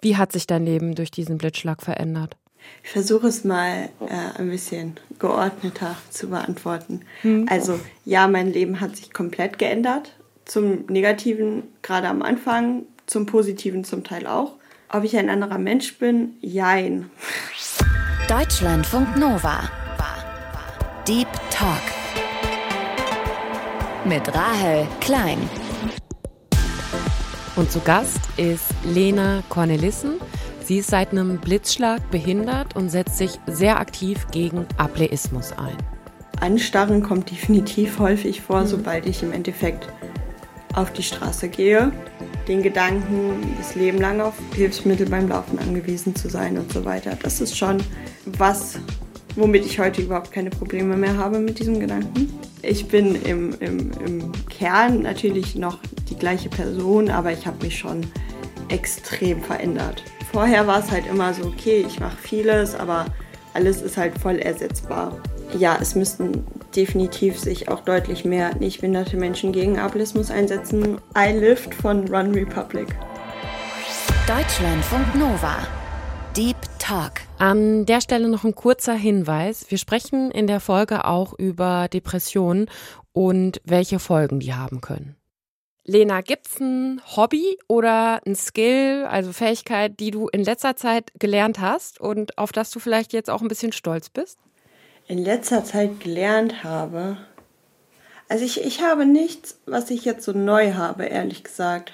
Wie hat sich dein Leben durch diesen Blitzschlag verändert? Ich versuche es mal äh, ein bisschen geordneter zu beantworten. Hm. Also ja, mein Leben hat sich komplett geändert. Zum Negativen gerade am Anfang, zum Positiven zum Teil auch. Ob ich ein anderer Mensch bin? Jein. Deutschlandfunk Nova. Deep Talk. Mit Rahel Klein. Und zu Gast ist Lena Cornelissen. Sie ist seit einem Blitzschlag behindert und setzt sich sehr aktiv gegen Ableismus ein. Anstarren kommt definitiv häufig vor, mhm. sobald ich im Endeffekt auf die Straße gehe. Den Gedanken, das Leben lang auf Hilfsmittel beim Laufen angewiesen zu sein und so weiter. Das ist schon was, womit ich heute überhaupt keine Probleme mehr habe mit diesem Gedanken. Ich bin im, im, im Kern natürlich noch die gleiche Person, aber ich habe mich schon extrem verändert. Vorher war es halt immer so, okay, ich mache vieles, aber alles ist halt voll ersetzbar. Ja, es müssten definitiv sich auch deutlich mehr nicht behinderte Menschen gegen Ableismus einsetzen. I Lift von Run Republic. Deutschlandfunk Nova. Talk. An der Stelle noch ein kurzer Hinweis. Wir sprechen in der Folge auch über Depressionen und welche Folgen die haben können. Lena, gibt's ein Hobby oder ein Skill, also Fähigkeit, die du in letzter Zeit gelernt hast und auf das du vielleicht jetzt auch ein bisschen stolz bist? In letzter Zeit gelernt habe. Also ich, ich habe nichts, was ich jetzt so neu habe, ehrlich gesagt.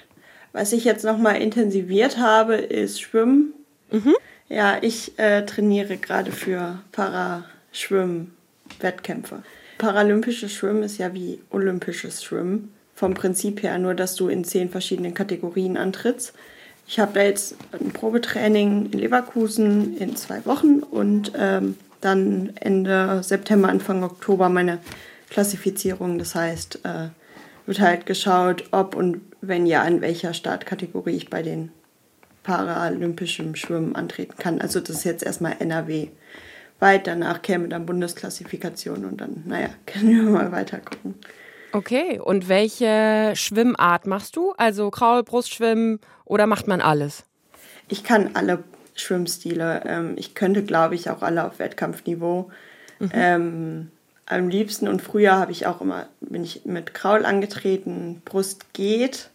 Was ich jetzt nochmal intensiviert habe, ist Schwimmen. Mhm. Ja, ich äh, trainiere gerade für Paraschwimmen-Wettkämpfe. Paralympisches Schwimmen ist ja wie olympisches Schwimmen vom Prinzip her, nur dass du in zehn verschiedenen Kategorien antrittst. Ich habe da jetzt ein Probetraining in Leverkusen in zwei Wochen und ähm, dann Ende September, Anfang Oktober meine Klassifizierung. Das heißt, äh, wird halt geschaut, ob und wenn ja, in welcher Startkategorie ich bei den paralympischen Schwimmen antreten kann. Also das ist jetzt erstmal NRW. Weit danach käme dann Bundesklassifikation und dann, naja, können wir mal weiter gucken. Okay, und welche Schwimmart machst du? Also Kraul, Brustschwimmen oder macht man alles? Ich kann alle Schwimmstile. Ähm, ich könnte, glaube ich, auch alle auf Wettkampfniveau. Mhm. Ähm, am liebsten und früher habe ich auch immer, bin ich mit Kraul angetreten, Brust geht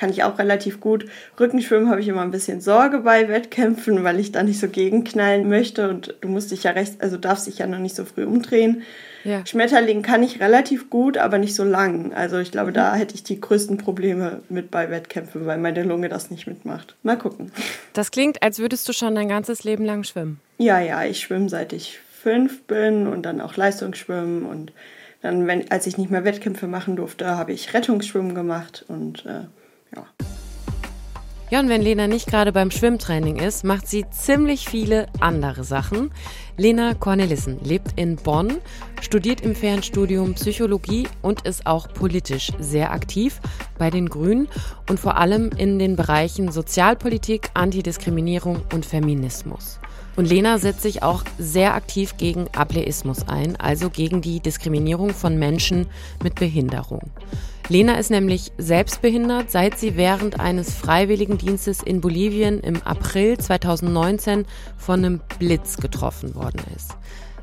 kann ich auch relativ gut. Rückenschwimmen habe ich immer ein bisschen Sorge bei Wettkämpfen, weil ich da nicht so gegenknallen möchte und du musst dich ja recht, also darfst dich ja noch nicht so früh umdrehen. Ja. Schmetterling kann ich relativ gut, aber nicht so lang. Also ich glaube, mhm. da hätte ich die größten Probleme mit bei Wettkämpfen, weil meine Lunge das nicht mitmacht. Mal gucken. Das klingt, als würdest du schon dein ganzes Leben lang schwimmen. Ja, ja, ich schwimme seit ich fünf bin und dann auch Leistungsschwimmen und dann, wenn, als ich nicht mehr Wettkämpfe machen durfte, habe ich Rettungsschwimmen gemacht und äh, ja. Ja, und wenn Lena nicht gerade beim Schwimmtraining ist, macht sie ziemlich viele andere Sachen. Lena Cornelissen lebt in Bonn, studiert im Fernstudium Psychologie und ist auch politisch sehr aktiv bei den Grünen und vor allem in den Bereichen Sozialpolitik, Antidiskriminierung und Feminismus. Und Lena setzt sich auch sehr aktiv gegen Ableismus ein, also gegen die Diskriminierung von Menschen mit Behinderung. Lena ist nämlich selbst behindert, seit sie während eines Freiwilligendienstes in Bolivien im April 2019 von einem Blitz getroffen worden ist.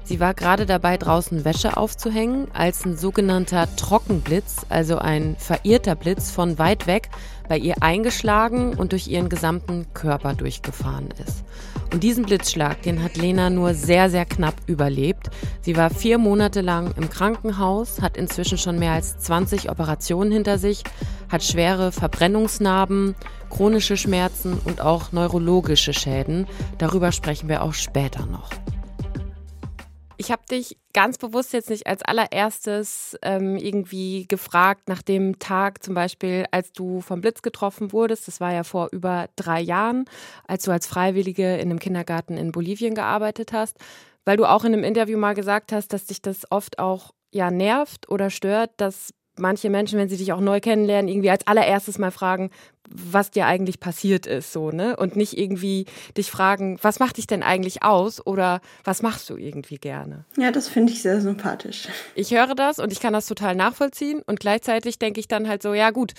Sie war gerade dabei, draußen Wäsche aufzuhängen, als ein sogenannter Trockenblitz, also ein verirrter Blitz von weit weg, bei ihr eingeschlagen und durch ihren gesamten Körper durchgefahren ist. Und diesen Blitzschlag, den hat Lena nur sehr, sehr knapp überlebt. Sie war vier Monate lang im Krankenhaus, hat inzwischen schon mehr als 20 Operationen hinter sich, hat schwere Verbrennungsnarben, chronische Schmerzen und auch neurologische Schäden. Darüber sprechen wir auch später noch. Ich habe dich ganz bewusst jetzt nicht als allererstes ähm, irgendwie gefragt nach dem Tag, zum Beispiel, als du vom Blitz getroffen wurdest. Das war ja vor über drei Jahren, als du als Freiwillige in einem Kindergarten in Bolivien gearbeitet hast, weil du auch in einem Interview mal gesagt hast, dass dich das oft auch ja nervt oder stört, dass manche Menschen, wenn sie dich auch neu kennenlernen, irgendwie als allererstes mal fragen, was dir eigentlich passiert ist, so, ne? Und nicht irgendwie dich fragen, was macht dich denn eigentlich aus oder was machst du irgendwie gerne? Ja, das finde ich sehr sympathisch. Ich höre das und ich kann das total nachvollziehen und gleichzeitig denke ich dann halt so, ja gut,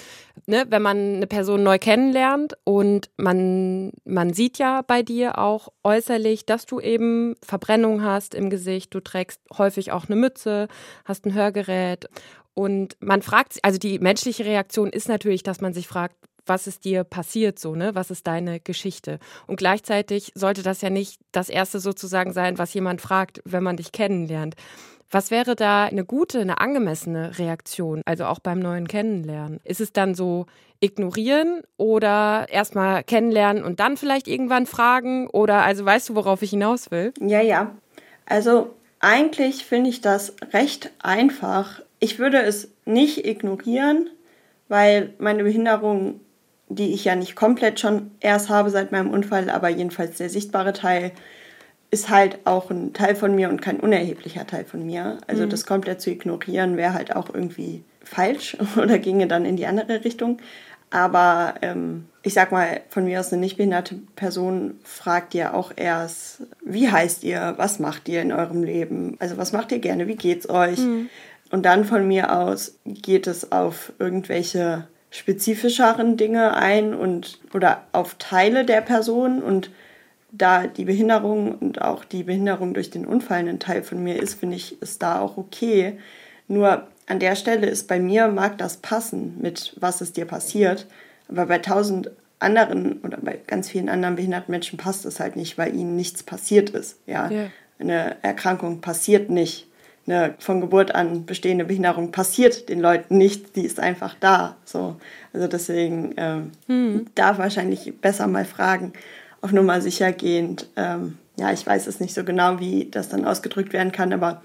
ne, wenn man eine Person neu kennenlernt und man, man sieht ja bei dir auch äußerlich, dass du eben Verbrennung hast im Gesicht, du trägst häufig auch eine Mütze, hast ein Hörgerät und man fragt, also die menschliche Reaktion ist natürlich, dass man sich fragt, was ist dir passiert so, ne? Was ist deine Geschichte? Und gleichzeitig sollte das ja nicht das erste sozusagen sein, was jemand fragt, wenn man dich kennenlernt. Was wäre da eine gute, eine angemessene Reaktion, also auch beim neuen Kennenlernen? Ist es dann so ignorieren oder erstmal kennenlernen und dann vielleicht irgendwann fragen? Oder also weißt du, worauf ich hinaus will? Ja, ja. Also eigentlich finde ich das recht einfach. Ich würde es nicht ignorieren, weil meine Behinderung die ich ja nicht komplett schon erst habe seit meinem Unfall, aber jedenfalls der sichtbare Teil ist halt auch ein Teil von mir und kein unerheblicher Teil von mir. Also mhm. das komplett zu ignorieren wäre halt auch irgendwie falsch oder ginge dann in die andere Richtung. Aber ähm, ich sag mal, von mir aus eine nicht behinderte Person fragt ihr auch erst, wie heißt ihr, was macht ihr in eurem Leben, also was macht ihr gerne, wie geht's euch? Mhm. Und dann von mir aus geht es auf irgendwelche spezifischeren Dinge ein und oder auf Teile der Person und da die Behinderung und auch die Behinderung durch den Unfall ein Teil von mir ist, finde ich, ist da auch okay. Nur an der Stelle ist bei mir, mag das passen mit was ist dir passiert, aber bei tausend anderen oder bei ganz vielen anderen behinderten Menschen passt es halt nicht, weil ihnen nichts passiert ist. Ja, yeah. eine Erkrankung passiert nicht eine von Geburt an bestehende Behinderung passiert den Leuten nicht, die ist einfach da. So. Also deswegen ähm, hm. darf wahrscheinlich besser mal fragen, auf Nummer sicher gehend. Ähm, ja, ich weiß es nicht so genau, wie das dann ausgedrückt werden kann, aber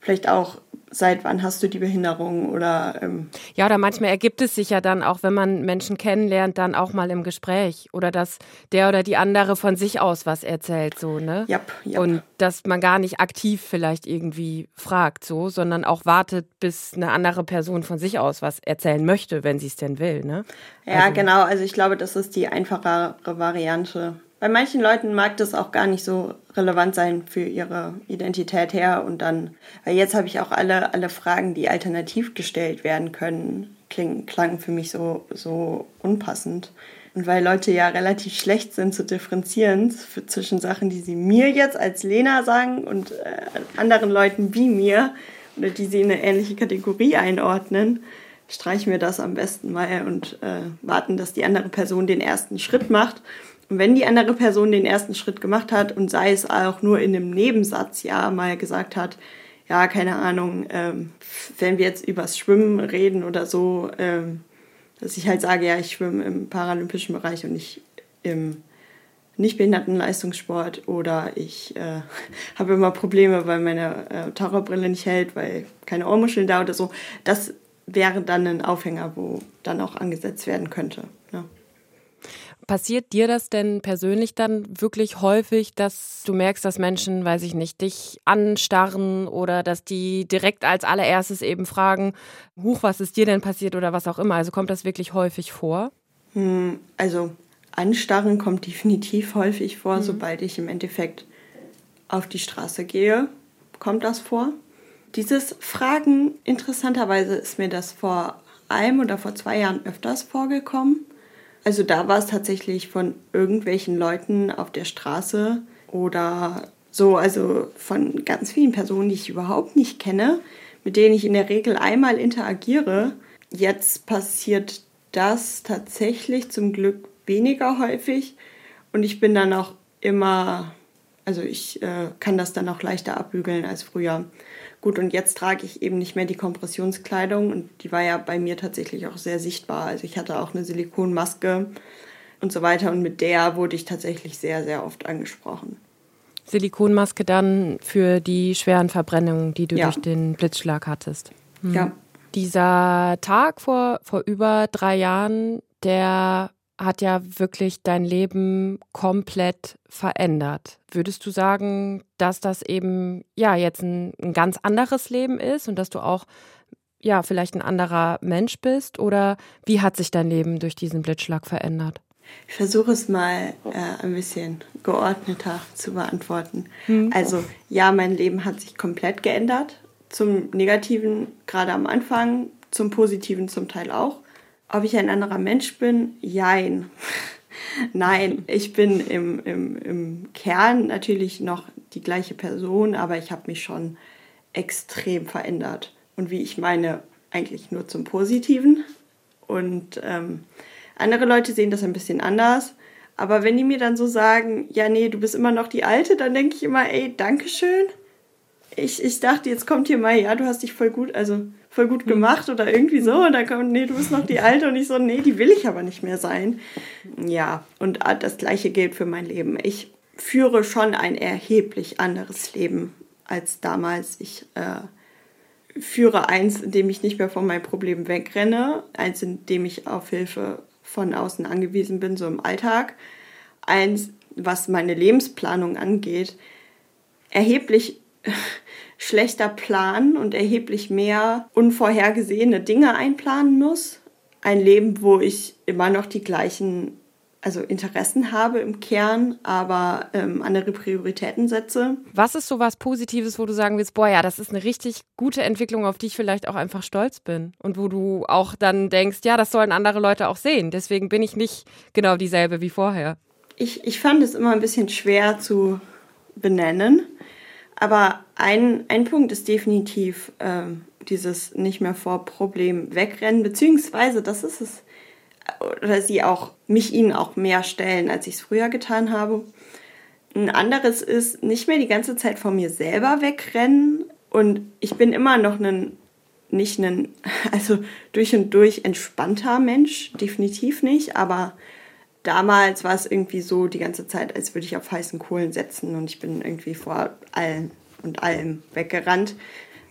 vielleicht auch seit wann hast du die Behinderung oder ähm ja oder manchmal ergibt es sich ja dann auch wenn man Menschen kennenlernt dann auch mal im Gespräch oder dass der oder die andere von sich aus was erzählt so ne yep, yep. und dass man gar nicht aktiv vielleicht irgendwie fragt so sondern auch wartet bis eine andere Person von sich aus was erzählen möchte wenn sie es denn will ne ja also. genau also ich glaube das ist die einfachere Variante bei manchen Leuten mag das auch gar nicht so relevant sein für ihre Identität her. Und dann, weil jetzt habe ich auch alle, alle Fragen, die alternativ gestellt werden können, kling, klangen für mich so, so unpassend. Und weil Leute ja relativ schlecht sind zu differenzieren für, zwischen Sachen, die sie mir jetzt als Lena sagen und äh, anderen Leuten wie mir oder die sie in eine ähnliche Kategorie einordnen, streichen wir das am besten mal und äh, warten, dass die andere Person den ersten Schritt macht und wenn die andere Person den ersten Schritt gemacht hat und sei es auch nur in einem Nebensatz ja mal gesagt hat, ja, keine Ahnung, ähm, wenn wir jetzt übers Schwimmen reden oder so, ähm, dass ich halt sage, ja, ich schwimme im paralympischen Bereich und nicht im nicht behinderten Leistungssport oder ich äh, habe immer Probleme, weil meine äh, Taucherbrille nicht hält, weil keine Ohrmuscheln da oder so. Das wäre dann ein Aufhänger, wo dann auch angesetzt werden könnte. Ne? Passiert dir das denn persönlich dann wirklich häufig, dass du merkst, dass Menschen, weiß ich nicht, dich anstarren oder dass die direkt als allererstes eben fragen, Huch, was ist dir denn passiert oder was auch immer? Also kommt das wirklich häufig vor? Hm, also anstarren kommt definitiv häufig vor, mhm. sobald ich im Endeffekt auf die Straße gehe, kommt das vor. Dieses Fragen, interessanterweise ist mir das vor einem oder vor zwei Jahren öfters vorgekommen. Also da war es tatsächlich von irgendwelchen Leuten auf der Straße oder so, also von ganz vielen Personen, die ich überhaupt nicht kenne, mit denen ich in der Regel einmal interagiere. Jetzt passiert das tatsächlich zum Glück weniger häufig und ich bin dann auch immer, also ich äh, kann das dann auch leichter abbügeln als früher. Gut, und jetzt trage ich eben nicht mehr die Kompressionskleidung und die war ja bei mir tatsächlich auch sehr sichtbar. Also ich hatte auch eine Silikonmaske und so weiter und mit der wurde ich tatsächlich sehr, sehr oft angesprochen. Silikonmaske dann für die schweren Verbrennungen, die du ja. durch den Blitzschlag hattest. Hm. Ja. Dieser Tag vor, vor über drei Jahren, der hat ja wirklich dein Leben komplett verändert. Würdest du sagen, dass das eben ja jetzt ein, ein, ganz anderes Leben ist und dass du auch ja, vielleicht ein anderer Mensch bist? Oder wie hat sich dein Leben durch diesen Blitzschlag verändert? Ich versuche es mal äh, ein bisschen geordneter zu beantworten. Hm. Also ja, mein Leben hat sich komplett geändert. Zum Negativen gerade am Anfang, zum Positiven zum Teil auch. Ob ich ein anderer Mensch bin? Jein. Nein, ich bin im, im, im Kern natürlich noch die gleiche Person, aber ich habe mich schon extrem verändert. Und wie ich meine, eigentlich nur zum Positiven. Und ähm, andere Leute sehen das ein bisschen anders. Aber wenn die mir dann so sagen, ja, nee, du bist immer noch die Alte, dann denke ich immer, ey, Dankeschön. Ich, ich dachte, jetzt kommt hier mal, ja, du hast dich voll gut, also voll gut gemacht oder irgendwie so. Und dann kommt, nee, du bist noch die Alte. Und ich so, nee, die will ich aber nicht mehr sein. Ja, und das Gleiche gilt für mein Leben. Ich führe schon ein erheblich anderes Leben als damals. Ich äh, führe eins, in dem ich nicht mehr von meinem Problem wegrenne, eins, in dem ich auf Hilfe von außen angewiesen bin, so im Alltag, eins, was meine Lebensplanung angeht, erheblich schlechter planen und erheblich mehr unvorhergesehene Dinge einplanen muss. Ein Leben, wo ich immer noch die gleichen also Interessen habe im Kern, aber ähm, andere Prioritäten setze. Was ist so was Positives, wo du sagen willst, boah, ja, das ist eine richtig gute Entwicklung, auf die ich vielleicht auch einfach stolz bin und wo du auch dann denkst, ja, das sollen andere Leute auch sehen. Deswegen bin ich nicht genau dieselbe wie vorher. Ich, ich fand es immer ein bisschen schwer zu benennen, aber ein, ein Punkt ist definitiv äh, dieses nicht mehr vor Problem wegrennen, beziehungsweise das ist es oder sie auch mich ihnen auch mehr stellen, als ich es früher getan habe. Ein anderes ist nicht mehr die ganze Zeit vor mir selber wegrennen und ich bin immer noch ein nicht ein also durch und durch entspannter Mensch, definitiv nicht, aber damals war es irgendwie so die ganze Zeit, als würde ich auf heißen Kohlen setzen und ich bin irgendwie vor allen und allem weggerannt.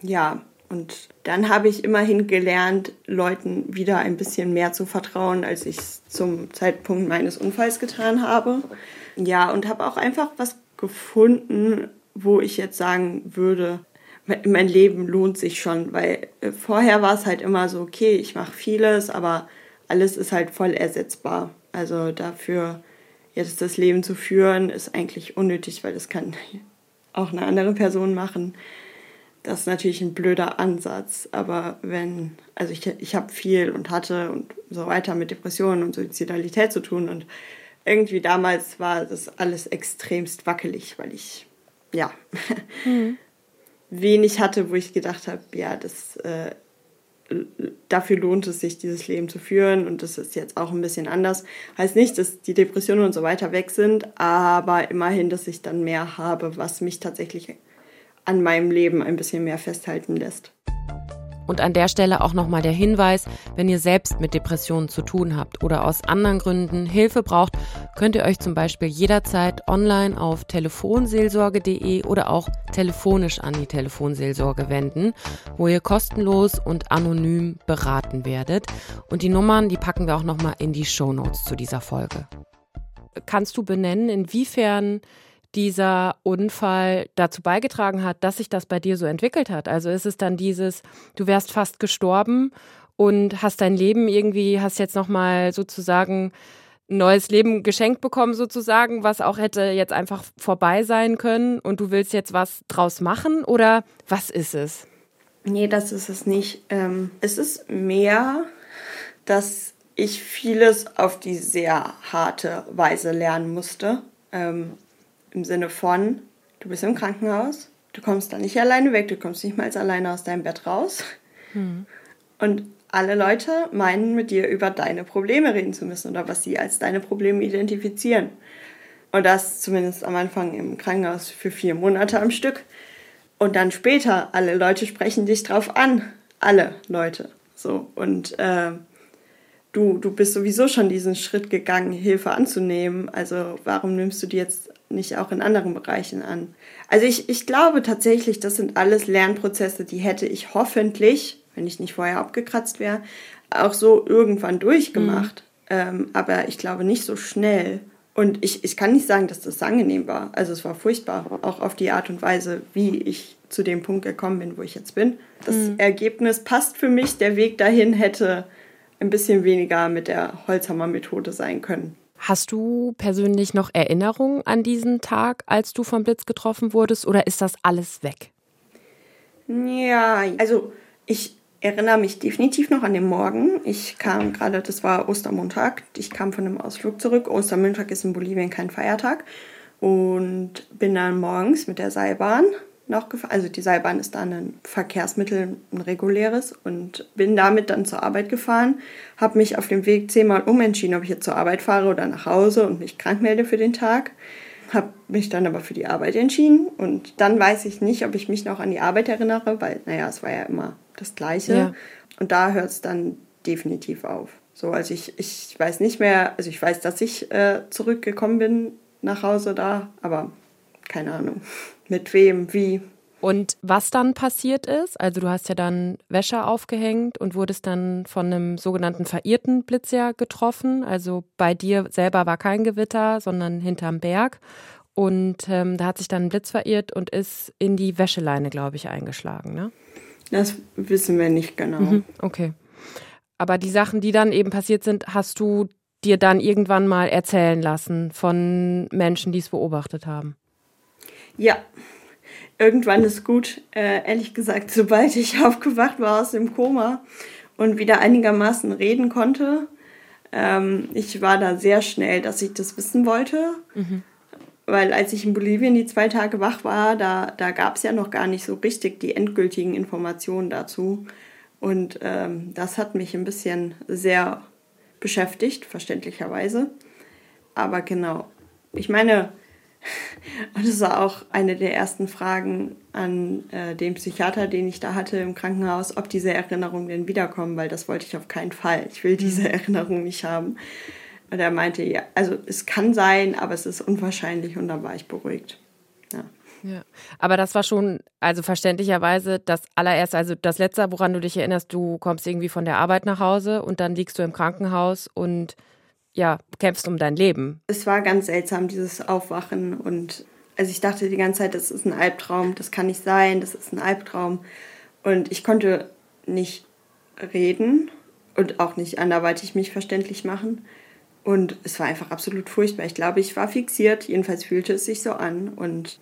Ja, und dann habe ich immerhin gelernt, Leuten wieder ein bisschen mehr zu vertrauen, als ich es zum Zeitpunkt meines Unfalls getan habe. Ja, und habe auch einfach was gefunden, wo ich jetzt sagen würde, mein Leben lohnt sich schon, weil äh, vorher war es halt immer so, okay, ich mache vieles, aber alles ist halt voll ersetzbar. Also dafür jetzt das Leben zu führen, ist eigentlich unnötig, weil das kann auch eine andere Person machen. Das ist natürlich ein blöder Ansatz, aber wenn, also ich, ich habe viel und hatte und so weiter mit Depressionen und Suizidalität zu tun und irgendwie damals war das alles extremst wackelig, weil ich, ja, mhm. wenig hatte, wo ich gedacht habe, ja, das, äh, dafür lohnt es sich, dieses Leben zu führen und das ist jetzt auch ein bisschen anders. Heißt nicht, dass die Depressionen und so weiter weg sind, aber immerhin, dass ich dann mehr habe, was mich tatsächlich an meinem Leben ein bisschen mehr festhalten lässt. Und an der Stelle auch nochmal der Hinweis, wenn ihr selbst mit Depressionen zu tun habt oder aus anderen Gründen Hilfe braucht, könnt ihr euch zum Beispiel jederzeit online auf telefonseelsorge.de oder auch telefonisch an die Telefonseelsorge wenden, wo ihr kostenlos und anonym beraten werdet. Und die Nummern, die packen wir auch nochmal in die Show Notes zu dieser Folge. Kannst du benennen, inwiefern dieser Unfall dazu beigetragen hat, dass sich das bei dir so entwickelt hat. Also ist es dann dieses, du wärst fast gestorben und hast dein Leben irgendwie, hast jetzt nochmal sozusagen neues Leben geschenkt bekommen sozusagen, was auch hätte jetzt einfach vorbei sein können und du willst jetzt was draus machen oder was ist es? Nee, das ist es nicht. Ähm, es ist mehr, dass ich vieles auf die sehr harte Weise lernen musste. Ähm, im Sinne von, du bist im Krankenhaus, du kommst da nicht alleine weg, du kommst nicht mal alleine aus deinem Bett raus. Hm. Und alle Leute meinen mit dir über deine Probleme reden zu müssen oder was sie als deine Probleme identifizieren. Und das zumindest am Anfang im Krankenhaus für vier Monate am Stück. Und dann später, alle Leute sprechen dich drauf an. Alle Leute. So. Und äh, du, du bist sowieso schon diesen Schritt gegangen, Hilfe anzunehmen. Also warum nimmst du die jetzt nicht auch in anderen Bereichen an? Also ich, ich glaube tatsächlich, das sind alles Lernprozesse, die hätte ich hoffentlich, wenn ich nicht vorher abgekratzt wäre, auch so irgendwann durchgemacht. Mhm. Ähm, aber ich glaube nicht so schnell. Und ich, ich kann nicht sagen, dass das angenehm war. Also es war furchtbar, auch auf die Art und Weise, wie ich zu dem Punkt gekommen bin, wo ich jetzt bin. Das mhm. Ergebnis passt für mich. Der Weg dahin hätte ein bisschen weniger mit der Holzhammer-Methode sein können. Hast du persönlich noch Erinnerungen an diesen Tag, als du vom Blitz getroffen wurdest, oder ist das alles weg? Ja, also ich erinnere mich definitiv noch an den Morgen. Ich kam gerade, das war Ostermontag, ich kam von einem Ausflug zurück. Ostermontag ist in Bolivien kein Feiertag. Und bin dann morgens mit der Seilbahn noch gefahren. Also die Seilbahn ist dann ein Verkehrsmittel, ein reguläres. Und bin damit dann zur Arbeit gefahren. Habe mich auf dem Weg zehnmal umentschieden, ob ich jetzt zur Arbeit fahre oder nach Hause und mich krank melde für den Tag. Habe mich dann aber für die Arbeit entschieden. Und dann weiß ich nicht, ob ich mich noch an die Arbeit erinnere, weil, naja, es war ja immer das Gleiche. Ja. Und da hört es dann definitiv auf. So, also ich, ich weiß nicht mehr, also ich weiß, dass ich äh, zurückgekommen bin nach Hause da, aber keine Ahnung, mit wem, wie. Und was dann passiert ist, also du hast ja dann Wäsche aufgehängt und wurdest dann von einem sogenannten verirrten Blitzjahr getroffen. Also bei dir selber war kein Gewitter, sondern hinterm Berg. Und ähm, da hat sich dann ein Blitz verirrt und ist in die Wäscheleine, glaube ich, eingeschlagen. Ne? Das wissen wir nicht genau. Mhm, okay. Aber die Sachen, die dann eben passiert sind, hast du dir dann irgendwann mal erzählen lassen von Menschen, die es beobachtet haben? Ja, irgendwann ist gut. Äh, ehrlich gesagt, sobald ich aufgewacht war aus dem Koma und wieder einigermaßen reden konnte, ähm, ich war da sehr schnell, dass ich das wissen wollte. Mhm. Weil als ich in Bolivien die zwei Tage wach war, da, da gab es ja noch gar nicht so richtig die endgültigen Informationen dazu. Und ähm, das hat mich ein bisschen sehr beschäftigt, verständlicherweise. Aber genau, ich meine, das war auch eine der ersten Fragen an äh, den Psychiater, den ich da hatte im Krankenhaus, ob diese Erinnerungen denn wiederkommen, weil das wollte ich auf keinen Fall. Ich will diese mhm. Erinnerung nicht haben. Und er meinte, ja, also es kann sein, aber es ist unwahrscheinlich und dann war ich beruhigt. Ja. Ja, aber das war schon, also verständlicherweise das allererste, also das letzte, woran du dich erinnerst, du kommst irgendwie von der Arbeit nach Hause und dann liegst du im Krankenhaus und ja, kämpfst um dein Leben. Es war ganz seltsam, dieses Aufwachen und also ich dachte die ganze Zeit, das ist ein Albtraum, das kann nicht sein, das ist ein Albtraum und ich konnte nicht reden und auch nicht anderweitig mich verständlich machen. Und es war einfach absolut furchtbar. Ich glaube, ich war fixiert, jedenfalls fühlte es sich so an. Und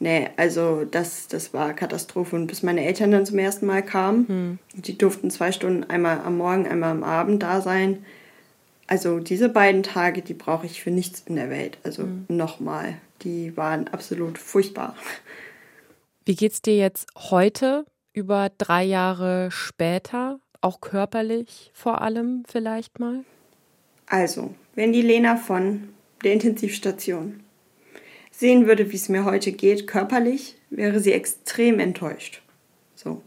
Nee, also das, das war Katastrophe. Und bis meine Eltern dann zum ersten Mal kamen, hm. die durften zwei Stunden einmal am Morgen, einmal am Abend da sein. Also diese beiden Tage, die brauche ich für nichts in der Welt. Also hm. nochmal, die waren absolut furchtbar. Wie geht's dir jetzt heute, über drei Jahre später, auch körperlich vor allem vielleicht mal? Also, wenn die Lena von der Intensivstation sehen würde, wie es mir heute geht, körperlich, wäre sie extrem enttäuscht. So.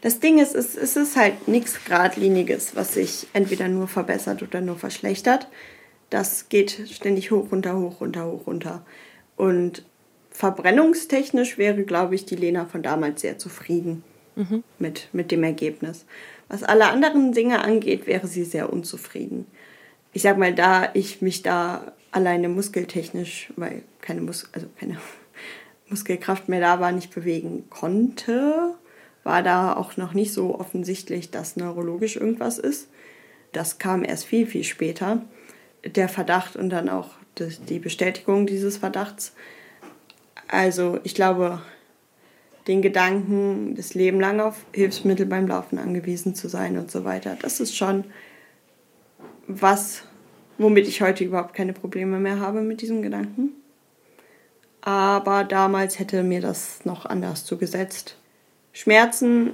Das Ding ist, es, es ist halt nichts Gradliniges, was sich entweder nur verbessert oder nur verschlechtert. Das geht ständig hoch, runter, hoch, runter, hoch, runter. Und verbrennungstechnisch wäre, glaube ich, die Lena von damals sehr zufrieden mhm. mit, mit dem Ergebnis. Was alle anderen Dinge angeht, wäre sie sehr unzufrieden. Ich sag mal, da ich mich da alleine muskeltechnisch, weil keine, Mus also keine Muskelkraft mehr da war, nicht bewegen konnte, war da auch noch nicht so offensichtlich, dass neurologisch irgendwas ist. Das kam erst viel, viel später. Der Verdacht und dann auch die Bestätigung dieses Verdachts. Also ich glaube, den Gedanken, das Leben lang auf Hilfsmittel beim Laufen angewiesen zu sein und so weiter, das ist schon was, womit ich heute überhaupt keine Probleme mehr habe mit diesem Gedanken. Aber damals hätte mir das noch anders zugesetzt. Schmerzen,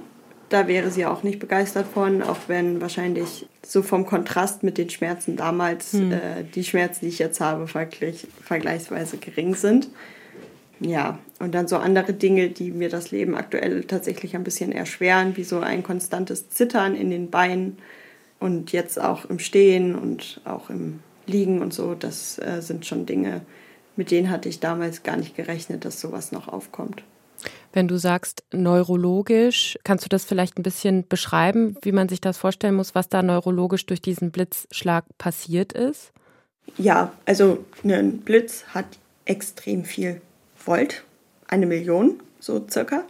da wäre sie auch nicht begeistert von, auch wenn wahrscheinlich so vom Kontrast mit den Schmerzen damals hm. äh, die Schmerzen, die ich jetzt habe, vergleich, vergleichsweise gering sind. Ja, und dann so andere Dinge, die mir das Leben aktuell tatsächlich ein bisschen erschweren, wie so ein konstantes Zittern in den Beinen und jetzt auch im Stehen und auch im Liegen und so, das äh, sind schon Dinge, mit denen hatte ich damals gar nicht gerechnet, dass sowas noch aufkommt. Wenn du sagst neurologisch, kannst du das vielleicht ein bisschen beschreiben, wie man sich das vorstellen muss, was da neurologisch durch diesen Blitzschlag passiert ist? Ja, also ein Blitz hat extrem viel Volt, eine Million so circa.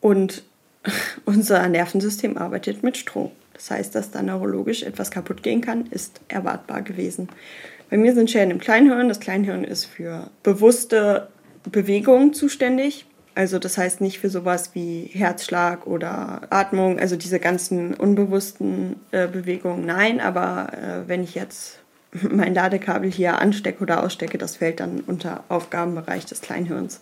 Und unser Nervensystem arbeitet mit Strom. Das heißt, dass da neurologisch etwas kaputt gehen kann, ist erwartbar gewesen. Bei mir sind Schäden im Kleinhirn. Das Kleinhirn ist für bewusste Bewegungen zuständig. Also das heißt nicht für sowas wie Herzschlag oder Atmung, also diese ganzen unbewussten äh, Bewegungen, nein, aber äh, wenn ich jetzt mein Ladekabel hier anstecke oder ausstecke, das fällt dann unter Aufgabenbereich des Kleinhirns.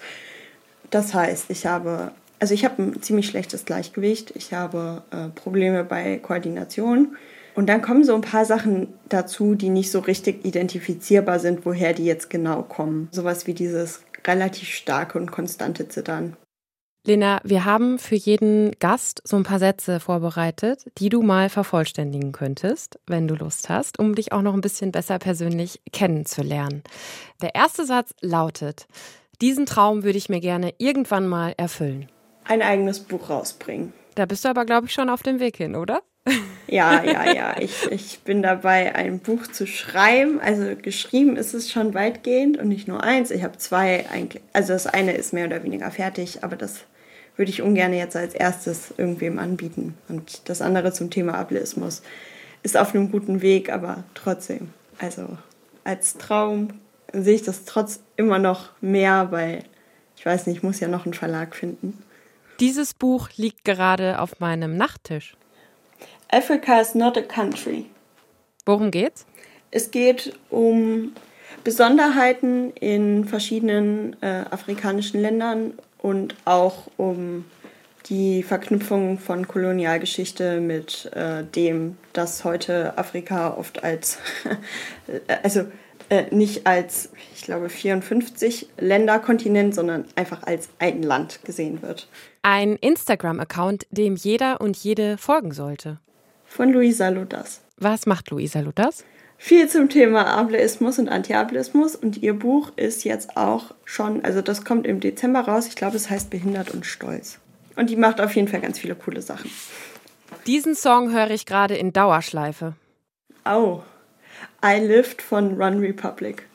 Das heißt, ich habe, also ich habe ein ziemlich schlechtes Gleichgewicht, ich habe äh, Probleme bei Koordination und dann kommen so ein paar Sachen dazu, die nicht so richtig identifizierbar sind, woher die jetzt genau kommen. Sowas wie dieses relativ starke und konstante Zittern. Lena, wir haben für jeden Gast so ein paar Sätze vorbereitet, die du mal vervollständigen könntest, wenn du Lust hast, um dich auch noch ein bisschen besser persönlich kennenzulernen. Der erste Satz lautet, diesen Traum würde ich mir gerne irgendwann mal erfüllen. Ein eigenes Buch rausbringen. Da bist du aber, glaube ich, schon auf dem Weg hin, oder? Ja, ja, ja. Ich, ich bin dabei, ein Buch zu schreiben. Also geschrieben ist es schon weitgehend und nicht nur eins. Ich habe zwei eigentlich. Also das eine ist mehr oder weniger fertig, aber das würde ich ungern jetzt als erstes irgendwem anbieten. Und das andere zum Thema Ableismus ist auf einem guten Weg, aber trotzdem. Also als Traum sehe ich das trotz immer noch mehr, weil ich weiß nicht, ich muss ja noch einen Verlag finden. Dieses Buch liegt gerade auf meinem Nachttisch. Africa is not a country. Worum geht's? Es geht um Besonderheiten in verschiedenen äh, afrikanischen Ländern und auch um die Verknüpfung von Kolonialgeschichte mit äh, dem, dass heute Afrika oft als, also äh, nicht als, ich glaube, 54 Länderkontinent, sondern einfach als ein Land gesehen wird. Ein Instagram-Account, dem jeder und jede folgen sollte von Luisa Ludas. Was macht Luisa Ludas? Viel zum Thema Ableismus und Antiableismus und ihr Buch ist jetzt auch schon, also das kommt im Dezember raus, ich glaube es heißt Behindert und Stolz. Und die macht auf jeden Fall ganz viele coole Sachen. Diesen Song höre ich gerade in Dauerschleife. Oh, I Lived von Run Republic.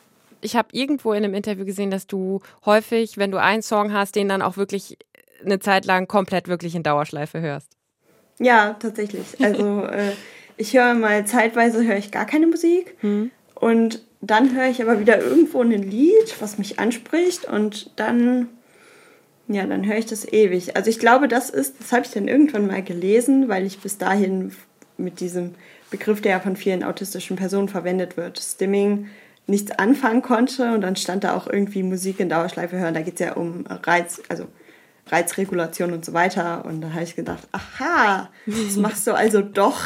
Ich habe irgendwo in einem Interview gesehen, dass du häufig, wenn du einen Song hast, den dann auch wirklich eine Zeit lang komplett wirklich in Dauerschleife hörst. Ja, tatsächlich. Also äh, ich höre mal zeitweise höre ich gar keine Musik hm. und dann höre ich aber wieder irgendwo ein Lied, was mich anspricht und dann ja, dann höre ich das ewig. Also ich glaube, das ist, das habe ich dann irgendwann mal gelesen, weil ich bis dahin mit diesem Begriff, der ja von vielen autistischen Personen verwendet wird, Stimming, nichts anfangen konnte und dann stand da auch irgendwie Musik in Dauerschleife hören. Da geht es ja um Reiz, also Reizregulation und so weiter. Und da habe ich gedacht, aha, das machst du also doch.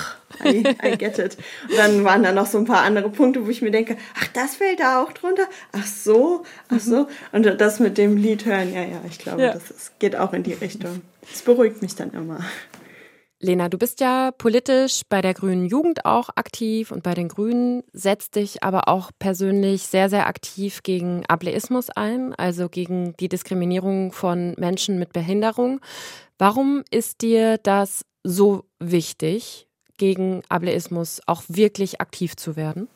I, I get it. Und dann waren da noch so ein paar andere Punkte, wo ich mir denke, ach, das fällt da auch drunter. Ach so, ach so. Und das mit dem Lied hören, ja, ja, ich glaube, ja. das ist, geht auch in die Richtung. Das beruhigt mich dann immer. Lena, du bist ja politisch bei der Grünen Jugend auch aktiv und bei den Grünen, setzt dich aber auch persönlich sehr, sehr aktiv gegen Ableismus ein, also gegen die Diskriminierung von Menschen mit Behinderung. Warum ist dir das so wichtig, gegen Ableismus auch wirklich aktiv zu werden?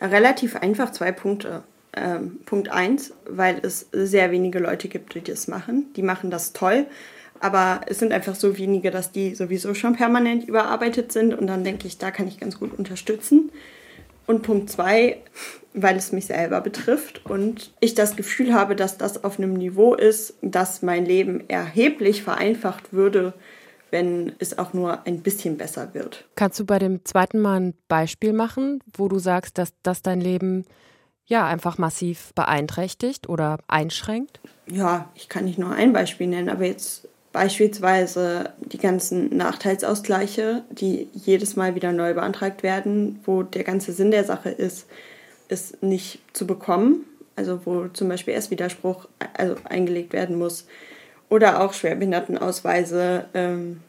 Relativ einfach zwei Punkte. Ähm, Punkt eins, weil es sehr wenige Leute gibt, die das machen. Die machen das toll aber es sind einfach so wenige, dass die sowieso schon permanent überarbeitet sind und dann denke ich, da kann ich ganz gut unterstützen. Und Punkt zwei, weil es mich selber betrifft und ich das Gefühl habe, dass das auf einem Niveau ist, dass mein Leben erheblich vereinfacht würde, wenn es auch nur ein bisschen besser wird. Kannst du bei dem zweiten Mal ein Beispiel machen, wo du sagst, dass das dein Leben ja einfach massiv beeinträchtigt oder einschränkt? Ja, ich kann nicht nur ein Beispiel nennen, aber jetzt Beispielsweise die ganzen Nachteilsausgleiche, die jedes Mal wieder neu beantragt werden, wo der ganze Sinn der Sache ist, es nicht zu bekommen. Also wo zum Beispiel erst Widerspruch also eingelegt werden muss. Oder auch Schwerbehindertenausweise ähm,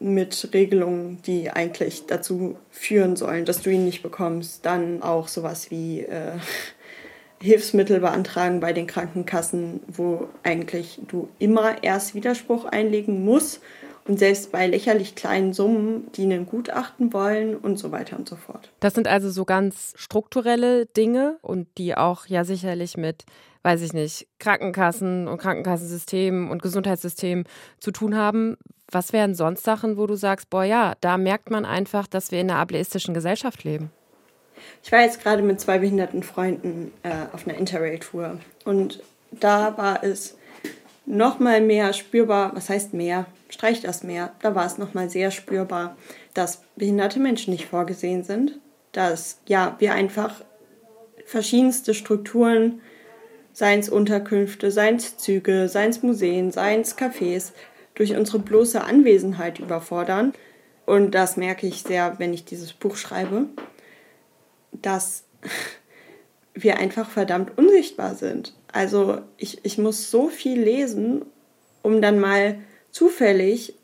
mit Regelungen, die eigentlich dazu führen sollen, dass du ihn nicht bekommst. Dann auch sowas wie äh, Hilfsmittel beantragen bei den Krankenkassen, wo eigentlich du immer erst Widerspruch einlegen musst Und selbst bei lächerlich kleinen Summen, die einen Gutachten wollen und so weiter und so fort. Das sind also so ganz strukturelle Dinge und die auch ja sicherlich mit, weiß ich nicht, Krankenkassen und Krankenkassensystemen und Gesundheitssystemen zu tun haben. Was wären sonst Sachen, wo du sagst, boah ja, da merkt man einfach, dass wir in einer ableistischen Gesellschaft leben? Ich war jetzt gerade mit zwei behinderten Freunden äh, auf einer Interrail-Tour. Und da war es noch mal mehr spürbar, was heißt mehr, streich das mehr, da war es noch mal sehr spürbar, dass behinderte Menschen nicht vorgesehen sind, dass ja, wir einfach verschiedenste Strukturen, seien es Unterkünfte, seien es Züge, seien es Museen, seien es Cafés, durch unsere bloße Anwesenheit überfordern. Und das merke ich sehr, wenn ich dieses Buch schreibe, dass wir einfach verdammt unsichtbar sind. Also ich, ich muss so viel lesen, um dann mal zufällig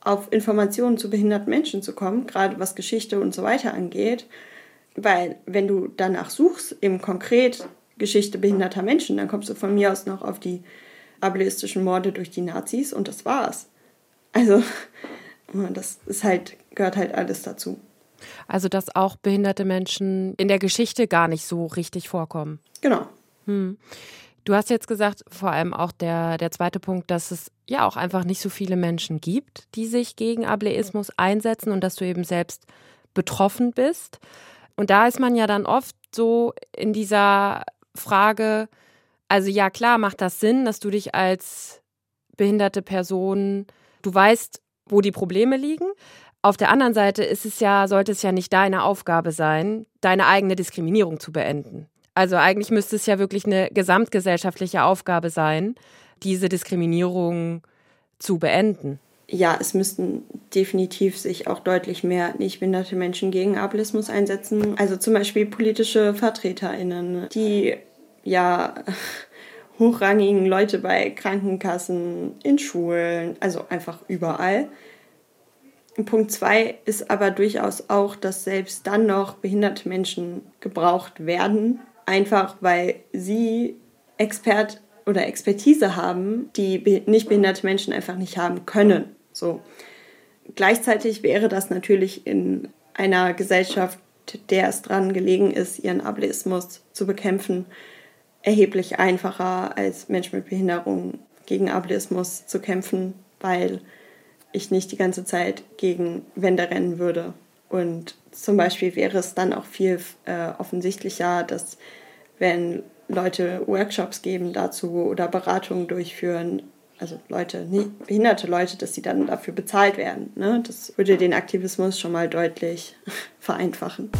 auf Informationen zu behinderten Menschen zu kommen, gerade was Geschichte und so weiter angeht. Weil wenn du danach suchst, eben konkret Geschichte behinderter Menschen, dann kommst du von mir aus noch auf die ableistischen Morde durch die Nazis und das war's. Also das ist halt, gehört halt alles dazu. Also, dass auch behinderte Menschen in der Geschichte gar nicht so richtig vorkommen. Genau. Hm. Du hast jetzt gesagt, vor allem auch der, der zweite Punkt, dass es ja auch einfach nicht so viele Menschen gibt, die sich gegen Ableismus einsetzen und dass du eben selbst betroffen bist. Und da ist man ja dann oft so in dieser Frage, also ja klar macht das Sinn, dass du dich als behinderte Person, du weißt, wo die Probleme liegen, auf der anderen Seite ist es ja, sollte es ja nicht deine Aufgabe sein, deine eigene Diskriminierung zu beenden. Also eigentlich müsste es ja wirklich eine gesamtgesellschaftliche Aufgabe sein, diese Diskriminierung zu beenden. Ja, es müssten definitiv sich auch deutlich mehr nicht behinderte Menschen gegen Ableismus einsetzen. Also zum Beispiel politische VertreterInnen, die ja hochrangigen Leute bei Krankenkassen, in Schulen, also einfach überall Punkt zwei ist aber durchaus auch, dass selbst dann noch behinderte Menschen gebraucht werden, einfach weil sie Expert oder Expertise haben, die nicht behinderte Menschen einfach nicht haben können. So. Gleichzeitig wäre das natürlich in einer Gesellschaft, der es dran gelegen ist, ihren Ableismus zu bekämpfen, erheblich einfacher als Menschen mit Behinderung gegen Ableismus zu kämpfen, weil ich nicht die ganze Zeit gegen Wände rennen würde. Und zum Beispiel wäre es dann auch viel äh, offensichtlicher, dass wenn Leute Workshops geben dazu oder Beratungen durchführen, also Leute, behinderte Leute, dass sie dann dafür bezahlt werden. Ne? Das würde den Aktivismus schon mal deutlich vereinfachen.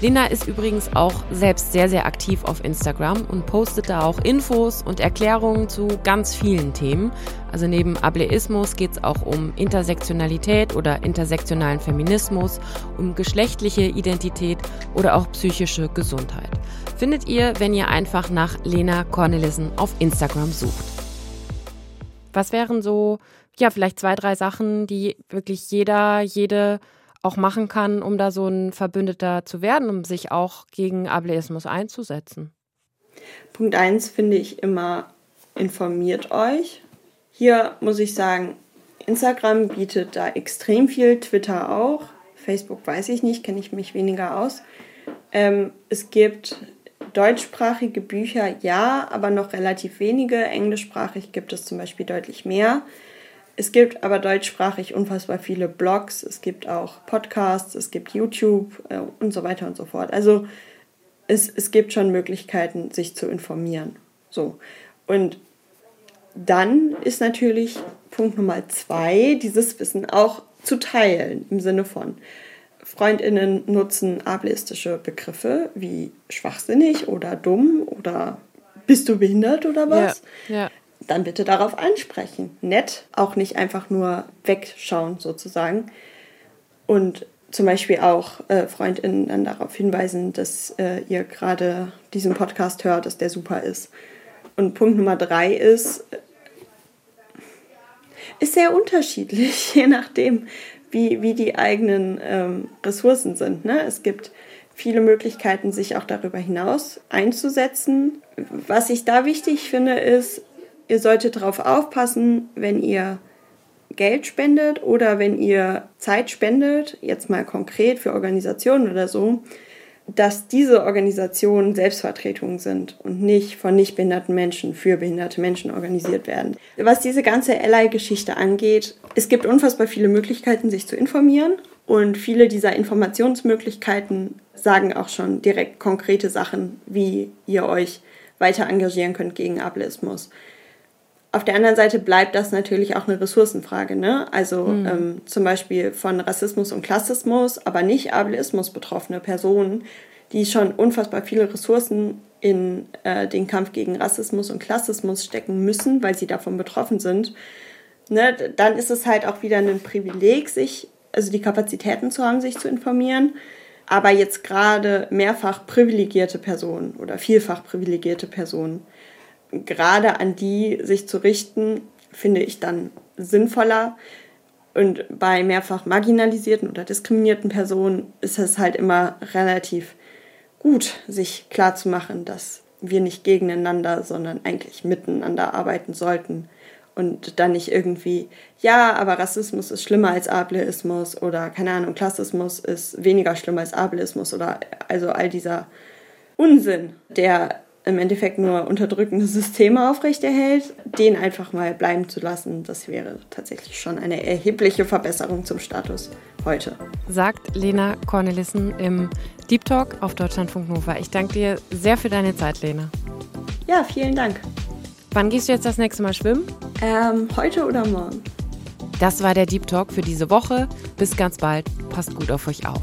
Lena ist übrigens auch selbst sehr, sehr aktiv auf Instagram und postet da auch Infos und Erklärungen zu ganz vielen Themen. Also neben Ableismus geht es auch um Intersektionalität oder intersektionalen Feminismus, um geschlechtliche Identität oder auch psychische Gesundheit. Findet ihr, wenn ihr einfach nach Lena Cornelissen auf Instagram sucht. Was wären so, ja, vielleicht zwei, drei Sachen, die wirklich jeder, jede auch machen kann, um da so ein Verbündeter zu werden, um sich auch gegen Ableismus einzusetzen? Punkt 1 finde ich immer, informiert euch. Hier muss ich sagen, Instagram bietet da extrem viel, Twitter auch. Facebook weiß ich nicht, kenne ich mich weniger aus. Ähm, es gibt deutschsprachige Bücher, ja, aber noch relativ wenige. Englischsprachig gibt es zum Beispiel deutlich mehr. Es gibt aber deutschsprachig unfassbar viele Blogs, es gibt auch Podcasts, es gibt YouTube äh, und so weiter und so fort. Also es, es gibt schon Möglichkeiten, sich zu informieren. So. Und dann ist natürlich Punkt Nummer zwei, dieses Wissen auch zu teilen, im Sinne von Freundinnen nutzen ableistische Begriffe wie schwachsinnig oder dumm oder bist du behindert oder was? Ja, ja dann bitte darauf ansprechen. Nett, auch nicht einfach nur wegschauen sozusagen. Und zum Beispiel auch äh, FreundInnen dann darauf hinweisen, dass äh, ihr gerade diesen Podcast hört, dass der super ist. Und Punkt Nummer drei ist, äh, ist sehr unterschiedlich, je nachdem, wie, wie die eigenen ähm, Ressourcen sind. Ne? Es gibt viele Möglichkeiten, sich auch darüber hinaus einzusetzen. Was ich da wichtig finde, ist, ihr solltet darauf aufpassen, wenn ihr Geld spendet oder wenn ihr Zeit spendet, jetzt mal konkret für Organisationen oder so, dass diese Organisationen Selbstvertretungen sind und nicht von nicht behinderten Menschen für behinderte Menschen organisiert werden. Was diese ganze Ally-Geschichte angeht, es gibt unfassbar viele Möglichkeiten, sich zu informieren und viele dieser Informationsmöglichkeiten sagen auch schon direkt konkrete Sachen, wie ihr euch weiter engagieren könnt gegen Ableismus. Auf der anderen Seite bleibt das natürlich auch eine Ressourcenfrage. Ne? Also mhm. ähm, zum Beispiel von Rassismus und Klassismus, aber nicht Ableismus betroffene Personen, die schon unfassbar viele Ressourcen in äh, den Kampf gegen Rassismus und Klassismus stecken müssen, weil sie davon betroffen sind. Ne? Dann ist es halt auch wieder ein Privileg, sich, also die Kapazitäten zu haben, sich zu informieren. Aber jetzt gerade mehrfach privilegierte Personen oder vielfach privilegierte Personen gerade an die sich zu richten, finde ich dann sinnvoller. Und bei mehrfach marginalisierten oder diskriminierten Personen ist es halt immer relativ gut, sich klarzumachen, dass wir nicht gegeneinander, sondern eigentlich miteinander arbeiten sollten. Und dann nicht irgendwie, ja, aber Rassismus ist schlimmer als Ableismus oder keine Ahnung, Klassismus ist weniger schlimm als Ableismus oder also all dieser Unsinn, der im Endeffekt nur unterdrückende Systeme aufrechterhält, den einfach mal bleiben zu lassen, das wäre tatsächlich schon eine erhebliche Verbesserung zum Status heute. Sagt Lena Cornelissen im Deep Talk auf Deutschlandfunk Nova. Ich danke dir sehr für deine Zeit, Lena. Ja, vielen Dank. Wann gehst du jetzt das nächste Mal schwimmen? Ähm, heute oder morgen. Das war der Deep Talk für diese Woche. Bis ganz bald. Passt gut auf euch auf.